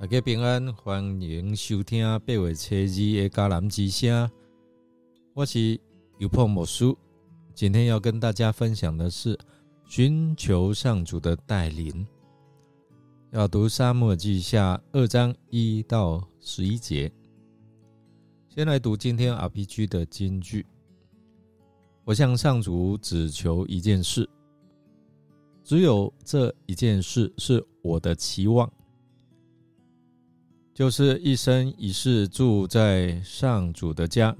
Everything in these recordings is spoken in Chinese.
大家平安，欢迎收听八月初二的迦南之声。我是尤破魔术，今天要跟大家分享的是寻求上主的带领。要读沙漠记下二章一到十一节。先来读今天 RPG 的金句。我向上主只求一件事，只有这一件事是我的期望。就是一生一世住在上主的家，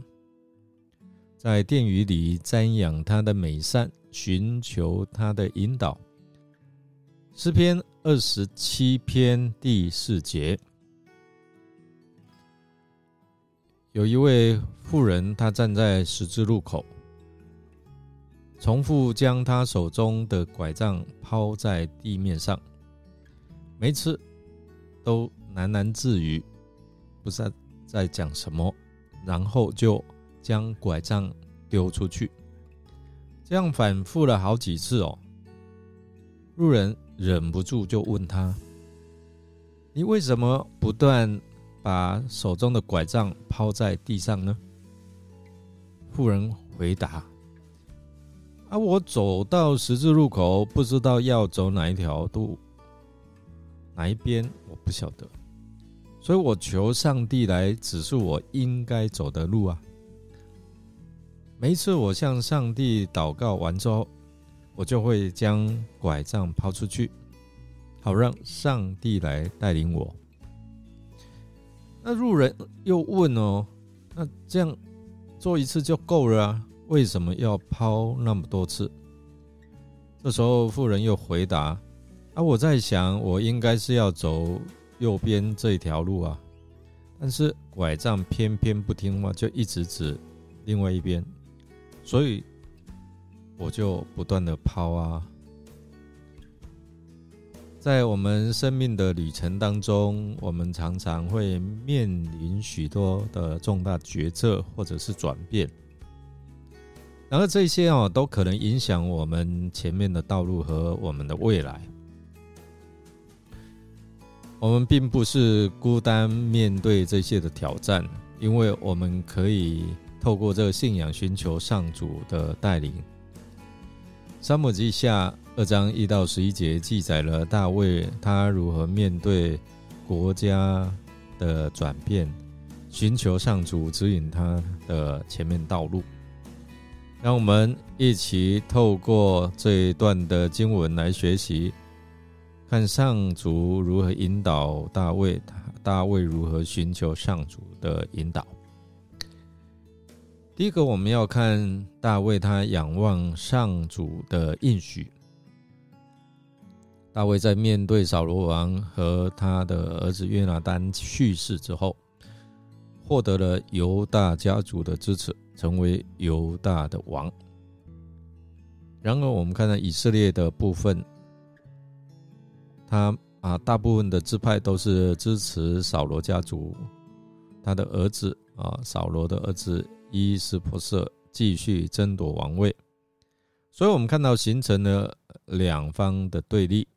在殿宇里瞻仰他的美善，寻求他的引导。诗篇二十七篇第四节，有一位妇人，她站在十字路口，重复将她手中的拐杖抛在地面上，每次都。喃喃自语，不知道在讲什么，然后就将拐杖丢出去，这样反复了好几次哦。路人忍不住就问他：“你为什么不断把手中的拐杖抛在地上呢？”妇人回答：“啊，我走到十字路口，不知道要走哪一条路，哪一边我不晓得。”所以我求上帝来指示我应该走的路啊！每一次我向上帝祷告完之后，我就会将拐杖抛出去，好让上帝来带领我。那路人又问哦，那这样做一次就够了啊？为什么要抛那么多次？这时候妇人又回答：啊，我在想，我应该是要走。右边这一条路啊，但是拐杖偏偏不听话，就一直指另外一边，所以我就不断的抛啊。在我们生命的旅程当中，我们常常会面临许多的重大决策或者是转变，然后这些哦都可能影响我们前面的道路和我们的未来。我们并不是孤单面对这些的挑战，因为我们可以透过这个信仰寻求上主的带领。沙漠记下二章一到十一节记载了大卫他如何面对国家的转变，寻求上主指引他的前面道路。让我们一起透过这一段的经文来学习。看上主如何引导大卫，大卫如何寻求上主的引导。第一个，我们要看大卫他仰望上主的应许。大卫在面对扫罗王和他的儿子约拿丹去世之后，获得了犹大家族的支持，成为犹大的王。然而，我们看到以色列的部分。他啊，大部分的支派都是支持扫罗家族，他的儿子啊，扫罗的儿子伊斯珀瑟继续争夺王位，所以我们看到形成了两方的对立。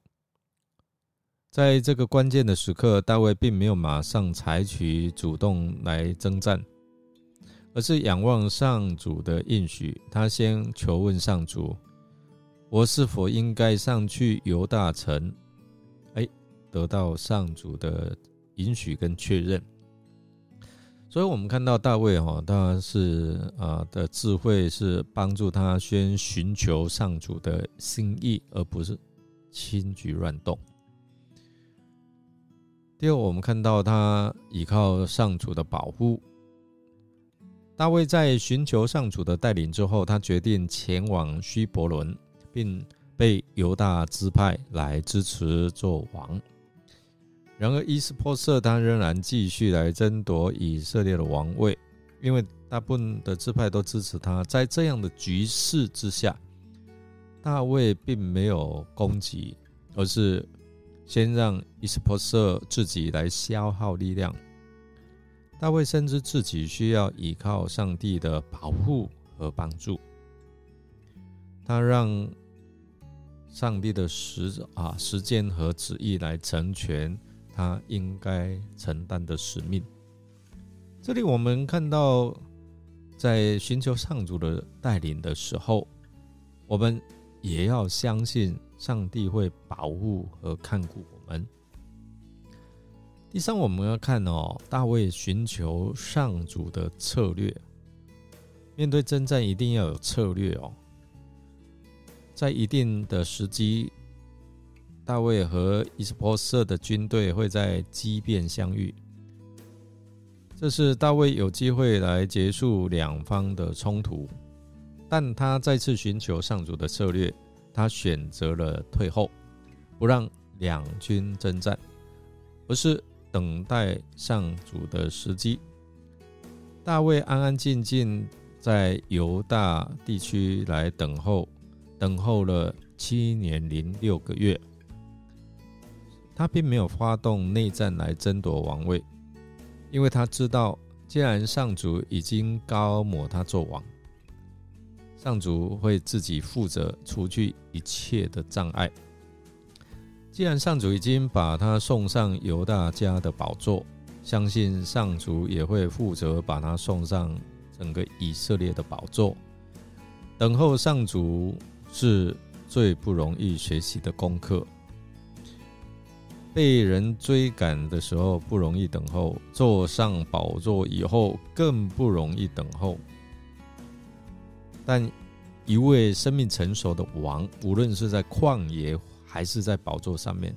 在这个关键的时刻，大卫并没有马上采取主动来征战，而是仰望上主的应许，他先求问上主：我是否应该上去犹大城？得到上主的允许跟确认，所以我们看到大卫哈，他是啊的智慧是帮助他先寻求上主的心意，而不是轻举乱动。第二，我们看到他依靠上主的保护。大卫在寻求上主的带领之后，他决定前往希伯伦，并被犹大支派来支持做王。然而，伊斯珀瑟他仍然继续来争夺以色列的王位，因为大部分的支派都支持他。在这样的局势之下，大卫并没有攻击，而是先让伊斯珀瑟自己来消耗力量。大卫深知自己需要依靠上帝的保护和帮助，他让上帝的时啊，时间和旨意来成全。他应该承担的使命。这里我们看到，在寻求上主的带领的时候，我们也要相信上帝会保护和看顾我们。第三，我们要看哦，大卫寻求上主的策略。面对征战，一定要有策略哦。在一定的时机，大卫和伊斯波瑟的军队会在激变相遇。这是大卫有机会来结束两方的冲突，但他再次寻求上主的策略，他选择了退后，不让两军征战，而是等待上主的时机。大卫安安静静在犹大地区来等候，等候了七年零六个月，他并没有发动内战来争夺王位。因为他知道，既然上主已经高抹他做王，上主会自己负责除去一切的障碍。既然上主已经把他送上犹大家的宝座，相信上主也会负责把他送上整个以色列的宝座。等候上主是最不容易学习的功课。被人追赶的时候不容易等候，坐上宝座以后更不容易等候。但一位生命成熟的王，无论是在旷野还是在宝座上面，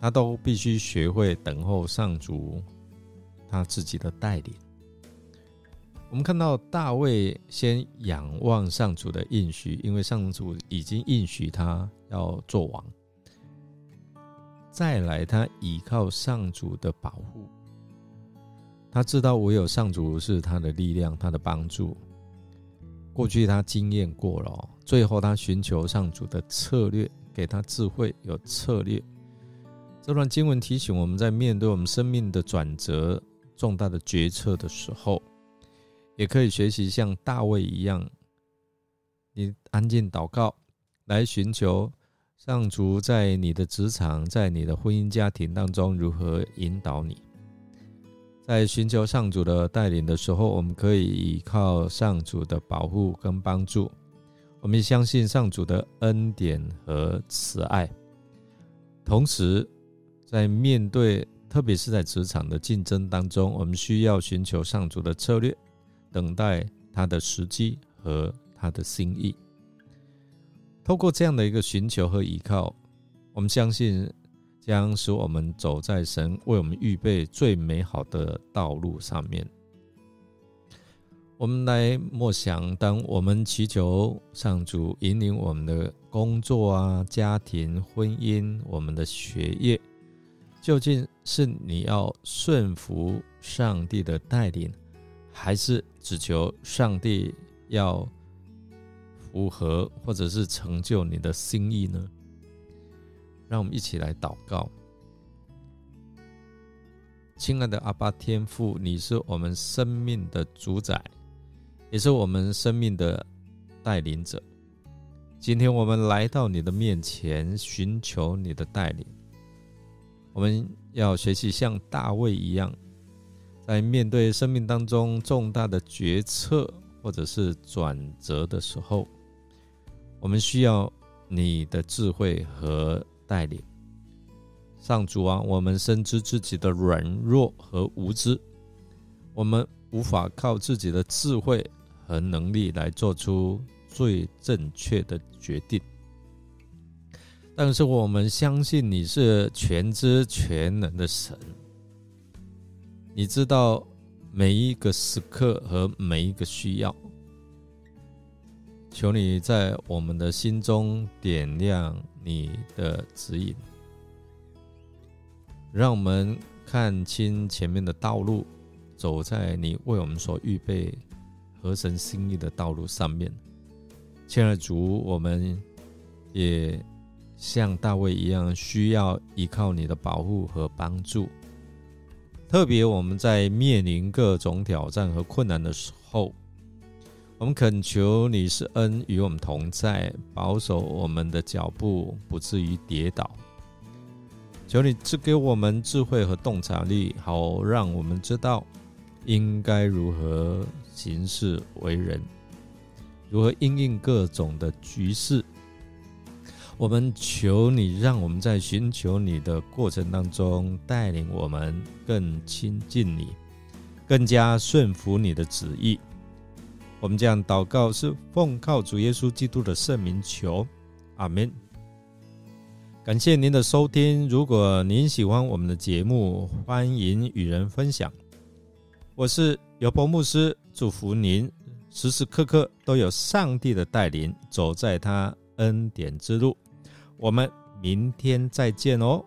他都必须学会等候上主他自己的带领。我们看到大卫先仰望上主的应许，因为上主已经应许他要做王。再来，他依靠上主的保护，他知道唯有上主是他的力量，他的帮助。过去他经验过了，最后他寻求上主的策略，给他智慧，有策略。这段经文提醒我们在面对我们生命的转折、重大的决策的时候，也可以学习像大卫一样，你安静祷告，来寻求。上主在你的职场，在你的婚姻家庭当中如何引导你？在寻求上主的带领的时候，我们可以依靠上主的保护跟帮助。我们相信上主的恩典和慈爱。同时，在面对特别是在职场的竞争当中，我们需要寻求上主的策略，等待他的时机和他的心意。透过这样的一个寻求和依靠，我们相信将使我们走在神为我们预备最美好的道路上面。我们来默想，当我们祈求上主引领我们的工作啊、家庭、婚姻、我们的学业，究竟是你要顺服上帝的带领，还是只求上帝要？符合或者是成就你的心意呢？让我们一起来祷告。亲爱的阿巴天父，你是我们生命的主宰，也是我们生命的带领者。今天我们来到你的面前，寻求你的带领。我们要学习像大卫一样，在面对生命当中重大的决策或者是转折的时候。我们需要你的智慧和带领，上主啊，我们深知自己的软弱和无知，我们无法靠自己的智慧和能力来做出最正确的决定。但是我们相信你是全知全能的神，你知道每一个时刻和每一个需要。求你在我们的心中点亮你的指引，让我们看清前面的道路，走在你为我们所预备合神心意的道路上面。亲爱的主，我们也像大卫一样，需要依靠你的保护和帮助。特别我们在面临各种挑战和困难的时候。我们恳求你是恩与我们同在，保守我们的脚步不至于跌倒。求你赐给我们智慧和洞察力，好让我们知道应该如何行事为人，如何应应各种的局势。我们求你，让我们在寻求你的过程当中，带领我们更亲近你，更加顺服你的旨意。我们这样祷告，是奉靠主耶稣基督的圣名求，阿门。感谢您的收听。如果您喜欢我们的节目，欢迎与人分享。我是尤伯牧师，祝福您时时刻刻都有上帝的带领，走在他恩典之路。我们明天再见哦。